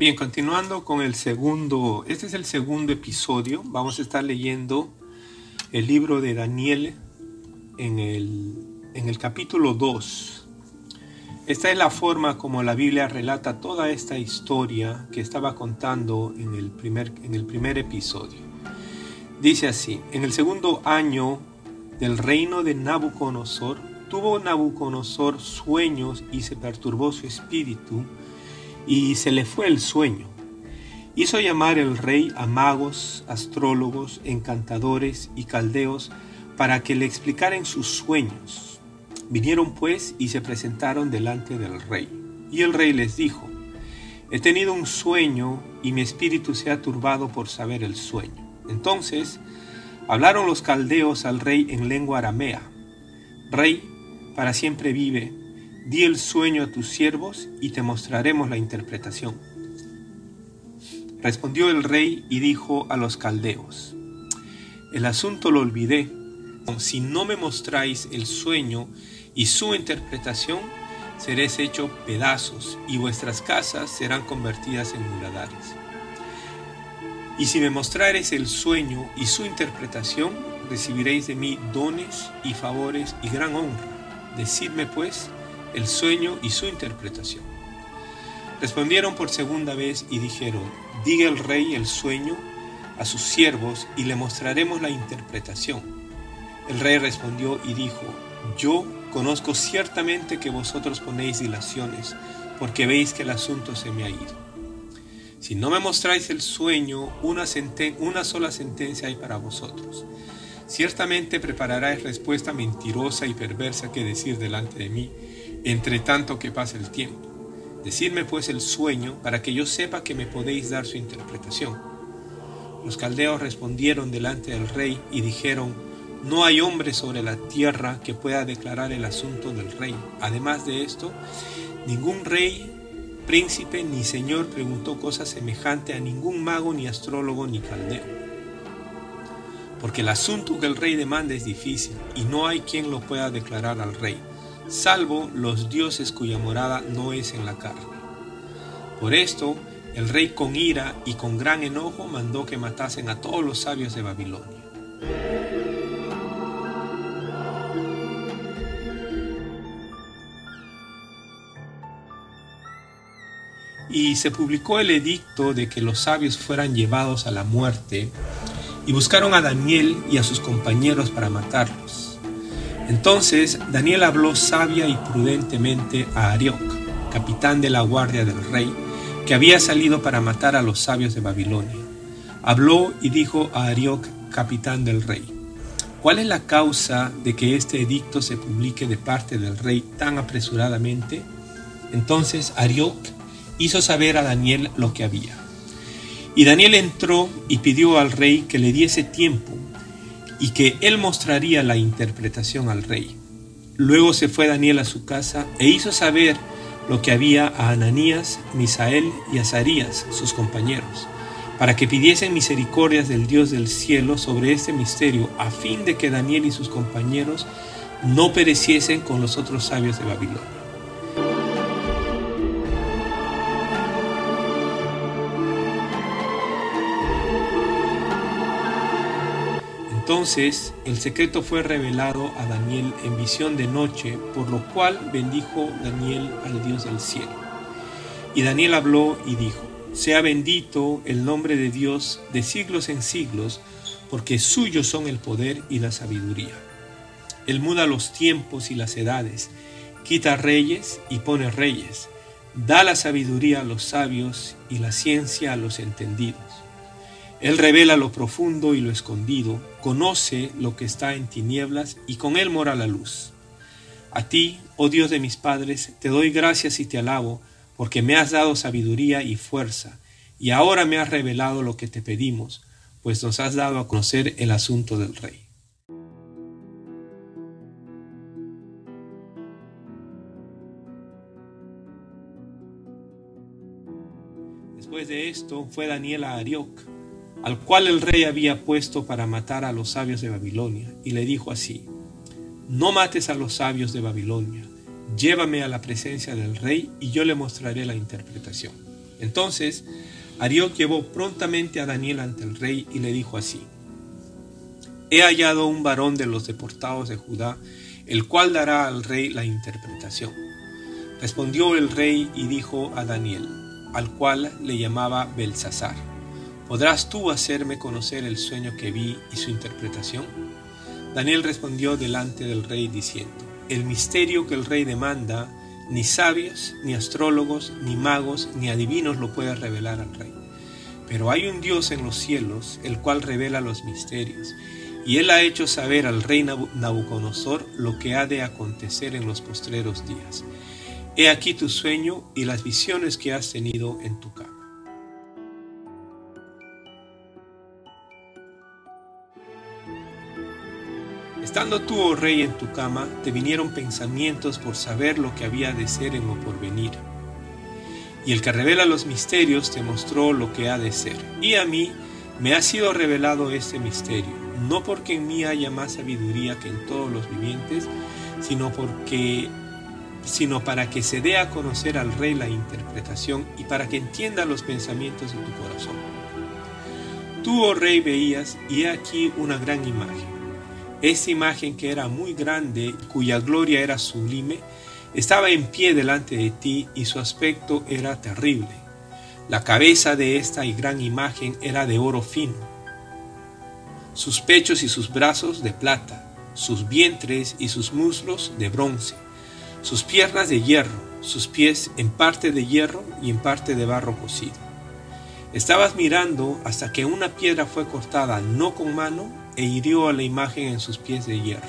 Bien, continuando con el segundo, este es el segundo episodio, vamos a estar leyendo el libro de Daniel en el, en el capítulo 2. Esta es la forma como la Biblia relata toda esta historia que estaba contando en el primer, en el primer episodio. Dice así, en el segundo año del reino de Nabucodonosor, tuvo Nabucodonosor sueños y se perturbó su espíritu y se le fue el sueño. Hizo llamar el rey a magos, astrólogos, encantadores y caldeos para que le explicaran sus sueños. Vinieron pues y se presentaron delante del rey. Y el rey les dijo, He tenido un sueño y mi espíritu se ha turbado por saber el sueño. Entonces hablaron los caldeos al rey en lengua aramea. Rey, para siempre vive, Di el sueño a tus siervos y te mostraremos la interpretación. Respondió el rey y dijo a los caldeos, El asunto lo olvidé. Si no me mostráis el sueño y su interpretación, seréis hecho pedazos y vuestras casas serán convertidas en muladares. Y si me mostrareis el sueño y su interpretación, recibiréis de mí dones y favores y gran honra. Decidme pues, el sueño y su interpretación. Respondieron por segunda vez y dijeron, diga el rey el sueño a sus siervos y le mostraremos la interpretación. El rey respondió y dijo, yo conozco ciertamente que vosotros ponéis dilaciones, porque veis que el asunto se me ha ido. Si no me mostráis el sueño, una, una sola sentencia hay para vosotros. Ciertamente prepararáis respuesta mentirosa y perversa que decir delante de mí, entre tanto que pasa el tiempo. Decidme pues el sueño para que yo sepa que me podéis dar su interpretación. Los caldeos respondieron delante del rey y dijeron, no hay hombre sobre la tierra que pueda declarar el asunto del rey. Además de esto, ningún rey, príncipe ni señor preguntó cosa semejante a ningún mago ni astrólogo ni caldeo. Porque el asunto que el rey demanda es difícil y no hay quien lo pueda declarar al rey salvo los dioses cuya morada no es en la carne. Por esto, el rey con ira y con gran enojo mandó que matasen a todos los sabios de Babilonia. Y se publicó el edicto de que los sabios fueran llevados a la muerte, y buscaron a Daniel y a sus compañeros para matarlos. Entonces Daniel habló sabia y prudentemente a Arioc, capitán de la guardia del rey, que había salido para matar a los sabios de Babilonia. Habló y dijo a Arioc, capitán del rey, ¿cuál es la causa de que este edicto se publique de parte del rey tan apresuradamente? Entonces Arioc hizo saber a Daniel lo que había. Y Daniel entró y pidió al rey que le diese tiempo y que él mostraría la interpretación al rey. Luego se fue Daniel a su casa e hizo saber lo que había a Ananías, Misael y Azarías, sus compañeros, para que pidiesen misericordias del Dios del cielo sobre este misterio, a fin de que Daniel y sus compañeros no pereciesen con los otros sabios de Babilonia. Entonces el secreto fue revelado a Daniel en visión de noche, por lo cual bendijo Daniel al Dios del cielo. Y Daniel habló y dijo, sea bendito el nombre de Dios de siglos en siglos, porque suyos son el poder y la sabiduría. Él muda los tiempos y las edades, quita reyes y pone reyes, da la sabiduría a los sabios y la ciencia a los entendidos. Él revela lo profundo y lo escondido, conoce lo que está en tinieblas y con él mora la luz. A ti, oh Dios de mis padres, te doy gracias y te alabo, porque me has dado sabiduría y fuerza, y ahora me has revelado lo que te pedimos, pues nos has dado a conocer el asunto del rey. Después de esto fue Daniel a Arioc, al cual el rey había puesto para matar a los sabios de Babilonia, y le dijo así, No mates a los sabios de Babilonia, llévame a la presencia del rey y yo le mostraré la interpretación. Entonces, Arioc llevó prontamente a Daniel ante el rey y le dijo así, He hallado un varón de los deportados de Judá, el cual dará al rey la interpretación. Respondió el rey y dijo a Daniel, al cual le llamaba Belsasar, ¿podrás tú hacerme conocer el sueño que vi y su interpretación? Daniel respondió delante del rey diciendo, el misterio que el rey demanda, ni sabios, ni astrólogos, ni magos, ni adivinos lo puede revelar al rey. Pero hay un Dios en los cielos, el cual revela los misterios, y él ha hecho saber al rey Nabucodonosor lo que ha de acontecer en los postreros días. He aquí tu sueño y las visiones que has tenido en tu cama. Estando tú, oh rey, en tu cama, te vinieron pensamientos por saber lo que había de ser en lo porvenir. Y el que revela los misterios te mostró lo que ha de ser. Y a mí me ha sido revelado este misterio, no porque en mí haya más sabiduría que en todos los vivientes, sino porque sino para que se dé a conocer al rey la interpretación y para que entienda los pensamientos de tu corazón. Tú, oh rey, veías, y he aquí una gran imagen esta imagen que era muy grande, cuya gloria era sublime, estaba en pie delante de ti y su aspecto era terrible. La cabeza de esta gran imagen era de oro fino, sus pechos y sus brazos de plata, sus vientres y sus muslos de bronce, sus piernas de hierro, sus pies en parte de hierro y en parte de barro cocido. Estabas mirando hasta que una piedra fue cortada no con mano e hirió a la imagen en sus pies de hierro,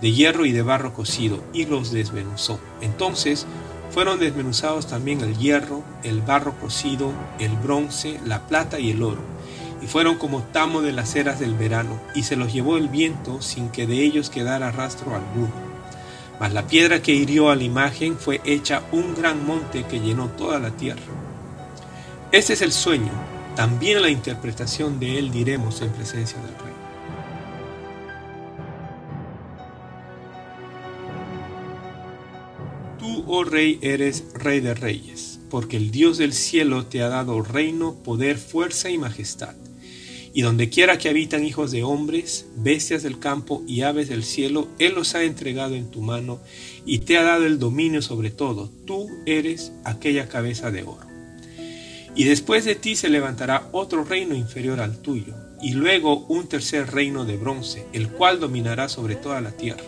de hierro y de barro cocido, y los desmenuzó. Entonces fueron desmenuzados también el hierro, el barro cocido, el bronce, la plata y el oro, y fueron como tamo de las eras del verano, y se los llevó el viento sin que de ellos quedara rastro alguno. Mas la piedra que hirió a la imagen fue hecha un gran monte que llenó toda la tierra. Este es el sueño también la interpretación de él diremos en presencia del Rey. Tú, oh Rey, eres Rey de Reyes, porque el Dios del cielo te ha dado reino, poder, fuerza y majestad. Y donde quiera que habitan hijos de hombres, bestias del campo y aves del cielo, Él los ha entregado en tu mano y te ha dado el dominio sobre todo. Tú eres aquella cabeza de oro. Y después de ti se levantará otro reino inferior al tuyo, y luego un tercer reino de bronce, el cual dominará sobre toda la tierra.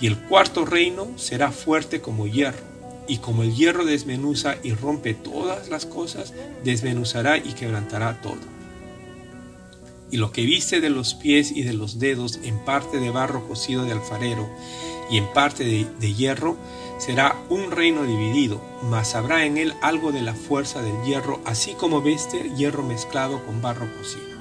Y el cuarto reino será fuerte como hierro, y como el hierro desmenuza y rompe todas las cosas, desmenuzará y quebrantará todo. Y lo que viste de los pies y de los dedos en parte de barro cocido de alfarero y en parte de, hierro, será un reino dividido, mas habrá en él algo de la fuerza del hierro, así como veste hierro mezclado con barro cocido.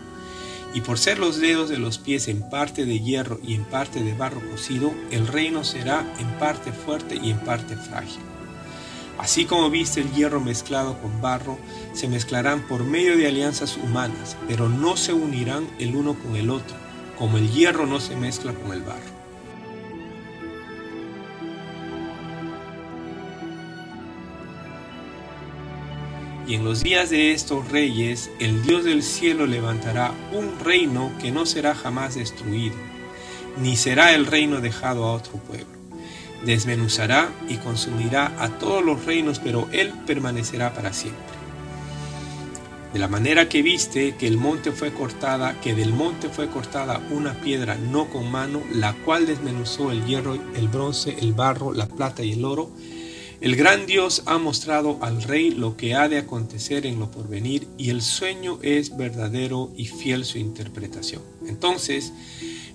Y por ser los dedos de los pies en parte de hierro y en parte de barro cocido, el reino será en parte fuerte y en parte frágil. Así como viste el hierro mezclado con barro, se mezclarán por medio de alianzas humanas, pero no se unirán el uno con el otro, como el hierro no se mezcla con el barro. Y en los días de estos reyes, el Dios del cielo levantará un reino que no será jamás destruido, ni será el reino dejado a otro pueblo. Desmenuzará y consumirá a todos los reinos, pero él permanecerá para siempre. De la manera que viste que el monte fue cortada, que del monte fue cortada una piedra no con mano, la cual desmenuzó el hierro, el bronce, el barro, la plata y el oro, el gran Dios ha mostrado al rey lo que ha de acontecer en lo porvenir y el sueño es verdadero y fiel su interpretación. Entonces,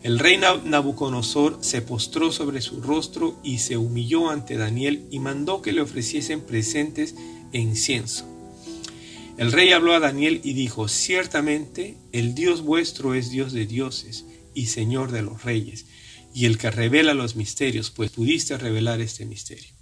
el rey Nabucodonosor se postró sobre su rostro y se humilló ante Daniel y mandó que le ofreciesen presentes e incienso. El rey habló a Daniel y dijo, ciertamente el Dios vuestro es Dios de dioses y Señor de los reyes, y el que revela los misterios, pues pudiste revelar este misterio.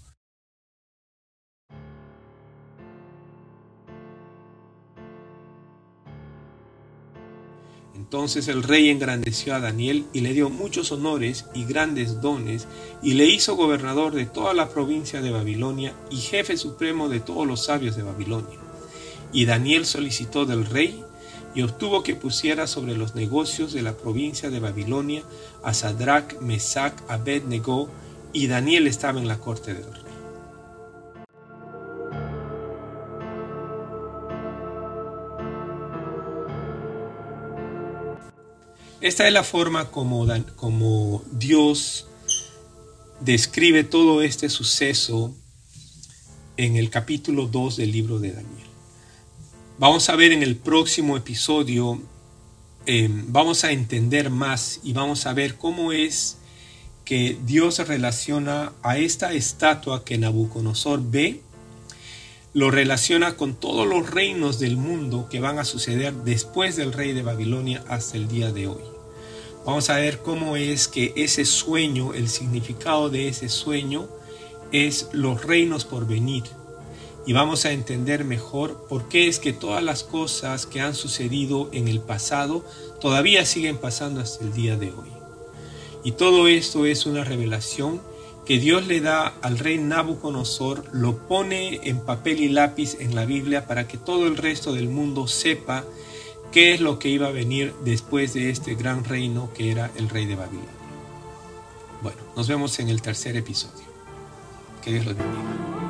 Entonces el rey engrandeció a Daniel y le dio muchos honores y grandes dones y le hizo gobernador de toda la provincia de Babilonia y jefe supremo de todos los sabios de Babilonia. Y Daniel solicitó del rey y obtuvo que pusiera sobre los negocios de la provincia de Babilonia a Sadrach, Mesach, Abednego, y Daniel estaba en la corte del rey. Esta es la forma como, como Dios describe todo este suceso en el capítulo 2 del libro de Daniel. Vamos a ver en el próximo episodio, em, vamos a entender más y vamos a ver cómo es que Dios relaciona a esta estatua que Nabucodonosor ve, lo relaciona con todos los reinos del mundo que van a suceder después del rey de Babilonia hasta el día de hoy. Vamos a ver cómo es que ese sueño, el significado de ese sueño es los reinos por venir y vamos a entender mejor por qué es que todas las cosas que han sucedido en el pasado todavía siguen pasando hasta el día de hoy. Y todo esto es una revelación que Dios le da al rey Nabucodonosor, lo pone en papel y lápiz en la Biblia para que todo el resto del mundo sepa qué es lo que iba a venir después de este gran reino que era el rey de Babilonia. Bueno, nos vemos en el tercer episodio. Que Dios los bendiga.